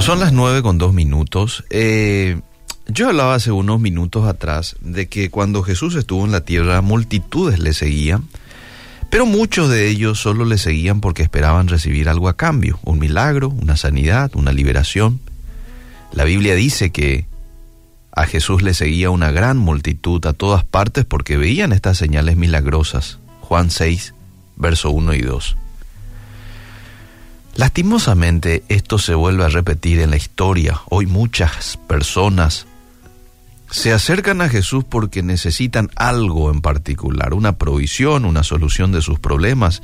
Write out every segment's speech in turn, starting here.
Son las nueve con dos minutos. Eh, yo hablaba hace unos minutos atrás de que cuando Jesús estuvo en la tierra, multitudes le seguían, pero muchos de ellos solo le seguían porque esperaban recibir algo a cambio, un milagro, una sanidad, una liberación. La Biblia dice que a Jesús le seguía una gran multitud a todas partes porque veían estas señales milagrosas. Juan 6, verso 1 y 2. Lastimosamente esto se vuelve a repetir en la historia. Hoy muchas personas se acercan a Jesús porque necesitan algo en particular, una provisión, una solución de sus problemas,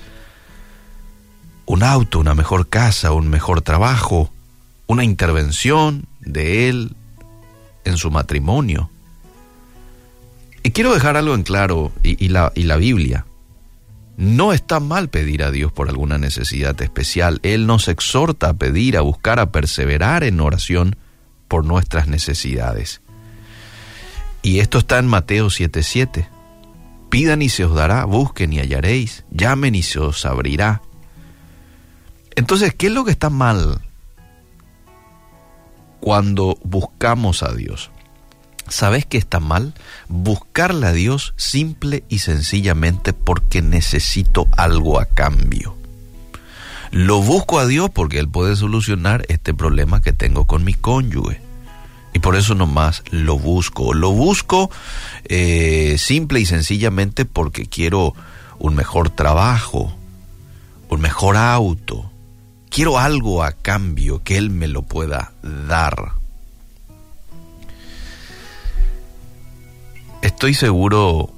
un auto, una mejor casa, un mejor trabajo, una intervención de Él en su matrimonio. Y quiero dejar algo en claro, y, la, y la Biblia. No está mal pedir a Dios por alguna necesidad especial. Él nos exhorta a pedir, a buscar, a perseverar en oración por nuestras necesidades. Y esto está en Mateo 7:7. Pidan y se os dará, busquen y hallaréis, llamen y se os abrirá. Entonces, ¿qué es lo que está mal cuando buscamos a Dios? ¿Sabes qué está mal? Buscarle a Dios simple y sencillamente porque necesito algo a cambio. Lo busco a Dios porque Él puede solucionar este problema que tengo con mi cónyuge. Y por eso nomás lo busco. Lo busco eh, simple y sencillamente porque quiero un mejor trabajo, un mejor auto. Quiero algo a cambio que Él me lo pueda dar. Estoy seguro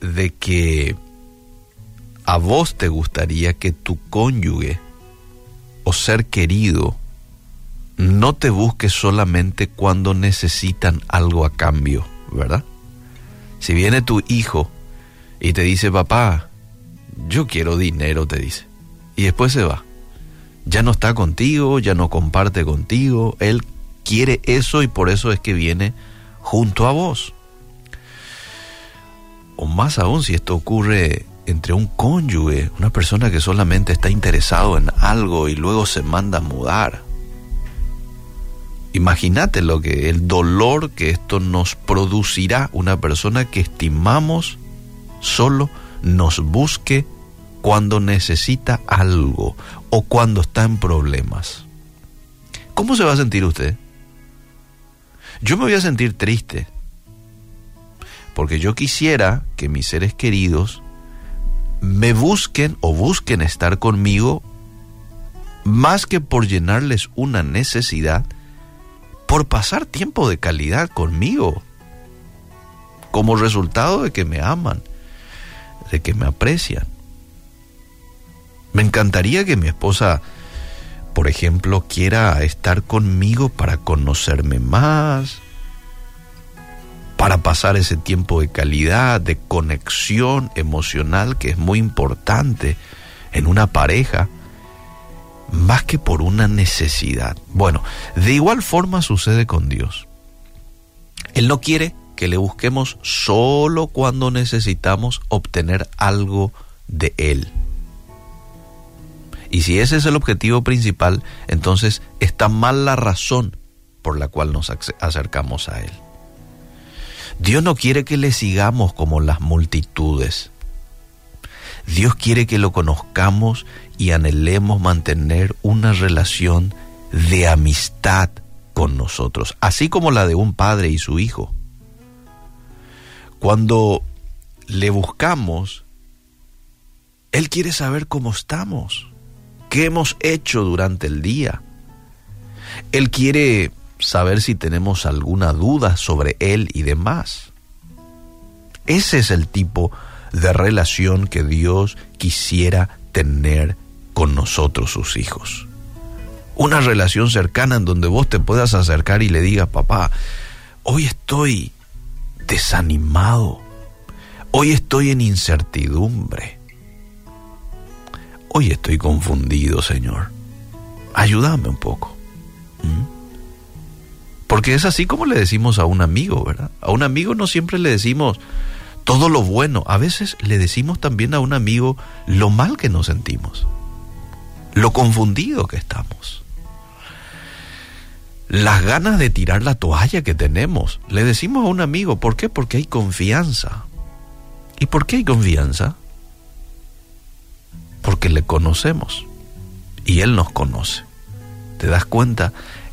de que a vos te gustaría que tu cónyuge o ser querido no te busque solamente cuando necesitan algo a cambio, ¿verdad? Si viene tu hijo y te dice, papá, yo quiero dinero, te dice, y después se va. Ya no está contigo, ya no comparte contigo, él quiere eso y por eso es que viene junto a vos. O más aún si esto ocurre entre un cónyuge, una persona que solamente está interesado en algo y luego se manda a mudar. Imagínate lo que el dolor que esto nos producirá una persona que estimamos solo nos busque cuando necesita algo o cuando está en problemas. ¿Cómo se va a sentir usted? Yo me voy a sentir triste, porque yo quisiera que mis seres queridos me busquen o busquen estar conmigo más que por llenarles una necesidad, por pasar tiempo de calidad conmigo, como resultado de que me aman, de que me aprecian. Me encantaría que mi esposa por ejemplo, quiera estar conmigo para conocerme más, para pasar ese tiempo de calidad, de conexión emocional que es muy importante en una pareja, más que por una necesidad. Bueno, de igual forma sucede con Dios. Él no quiere que le busquemos solo cuando necesitamos obtener algo de Él. Y si ese es el objetivo principal, entonces está mal la razón por la cual nos acercamos a Él. Dios no quiere que le sigamos como las multitudes. Dios quiere que lo conozcamos y anhelemos mantener una relación de amistad con nosotros, así como la de un padre y su hijo. Cuando le buscamos, Él quiere saber cómo estamos. ¿Qué hemos hecho durante el día? Él quiere saber si tenemos alguna duda sobre Él y demás. Ese es el tipo de relación que Dios quisiera tener con nosotros, sus hijos. Una relación cercana en donde vos te puedas acercar y le digas, papá, hoy estoy desanimado, hoy estoy en incertidumbre, Hoy estoy confundido, Señor. Ayúdame un poco. ¿Mm? Porque es así como le decimos a un amigo, ¿verdad? A un amigo no siempre le decimos todo lo bueno. A veces le decimos también a un amigo lo mal que nos sentimos. Lo confundido que estamos. las ganas de tirar la toalla que tenemos. Le decimos a un amigo, ¿por qué? Porque hay confianza. ¿Y por qué hay confianza? Porque le conocemos y Él nos conoce. ¿Te das cuenta?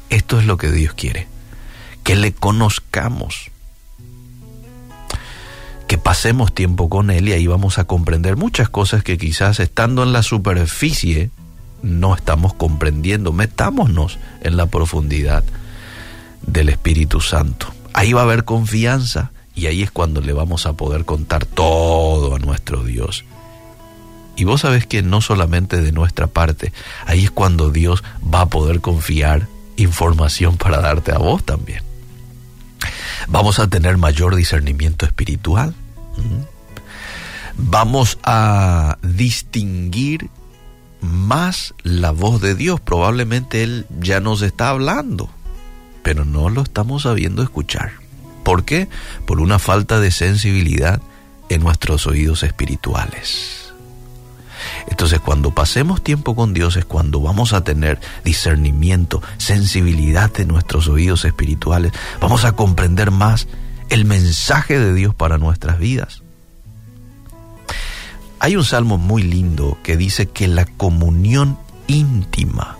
Esto es lo que Dios quiere, que le conozcamos, que pasemos tiempo con Él y ahí vamos a comprender muchas cosas que quizás estando en la superficie no estamos comprendiendo. Metámonos en la profundidad del Espíritu Santo. Ahí va a haber confianza y ahí es cuando le vamos a poder contar todo a nuestro Dios. Y vos sabés que no solamente de nuestra parte, ahí es cuando Dios va a poder confiar información para darte a vos también. Vamos a tener mayor discernimiento espiritual. Vamos a distinguir más la voz de Dios. Probablemente Él ya nos está hablando, pero no lo estamos sabiendo escuchar. ¿Por qué? Por una falta de sensibilidad en nuestros oídos espirituales. Entonces cuando pasemos tiempo con Dios es cuando vamos a tener discernimiento, sensibilidad de nuestros oídos espirituales, vamos a comprender más el mensaje de Dios para nuestras vidas. Hay un salmo muy lindo que dice que la comunión íntima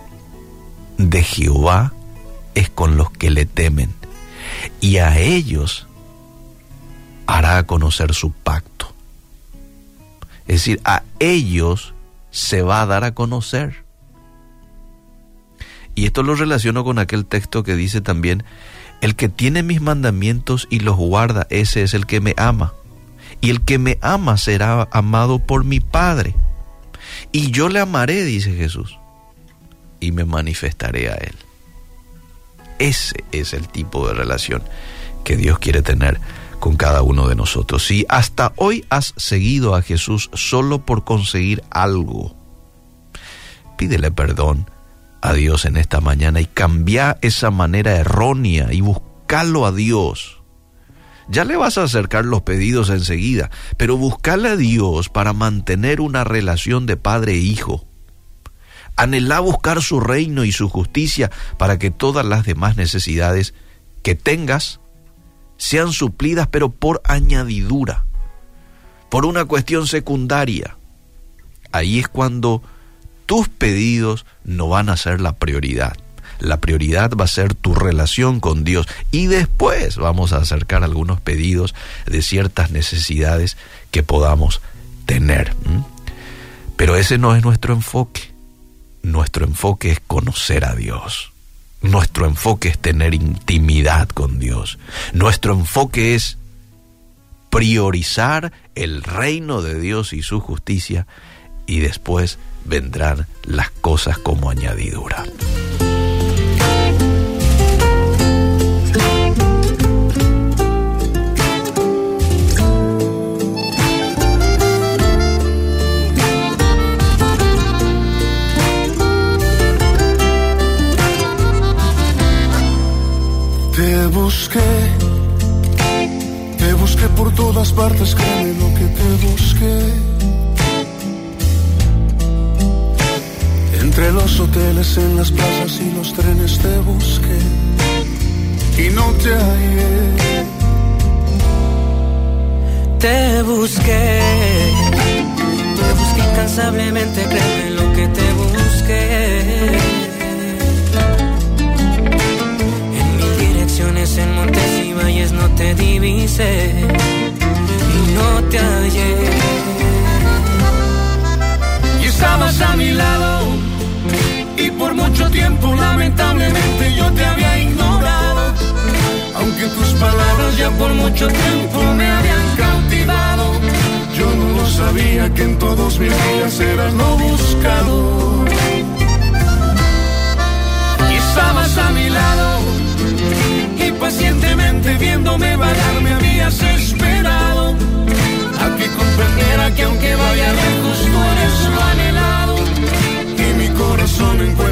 de Jehová es con los que le temen y a ellos hará conocer su pacto. Es decir, a ellos se va a dar a conocer. Y esto lo relaciono con aquel texto que dice también, el que tiene mis mandamientos y los guarda, ese es el que me ama y el que me ama será amado por mi Padre. Y yo le amaré, dice Jesús, y me manifestaré a Él. Ese es el tipo de relación que Dios quiere tener con cada uno de nosotros. Si hasta hoy has seguido a Jesús solo por conseguir algo, pídele perdón a Dios en esta mañana y cambia esa manera errónea y buscalo a Dios ya le vas a acercar los pedidos enseguida, pero buscale a Dios para mantener una relación de padre e hijo. Anhelá buscar su reino y su justicia para que todas las demás necesidades que tengas sean suplidas, pero por añadidura, por una cuestión secundaria. Ahí es cuando tus pedidos no van a ser la prioridad la prioridad va a ser tu relación con Dios y después vamos a acercar algunos pedidos de ciertas necesidades que podamos tener. Pero ese no es nuestro enfoque. Nuestro enfoque es conocer a Dios. Nuestro enfoque es tener intimidad con Dios. Nuestro enfoque es priorizar el reino de Dios y su justicia y después vendrán las cosas como añadidura. Busqué, te busqué por todas partes, créeme lo que te busqué. Entre los hoteles, en las plazas y los trenes te busqué y no te hallé. Te busqué, te busqué incansablemente, créeme en montes y valles no te divisé y no te hallé. Y estabas a mi lado y por mucho tiempo lamentablemente yo te había ignorado. Aunque tus palabras ya por mucho tiempo me habían cautivado, yo no lo sabía que en todos mis días eras lo buscado. Y estabas a mi lado pacientemente viéndome vagar me habías esperado a que comprendiera que aunque vaya lejos tú eres lo anhelado y mi corazón encuentra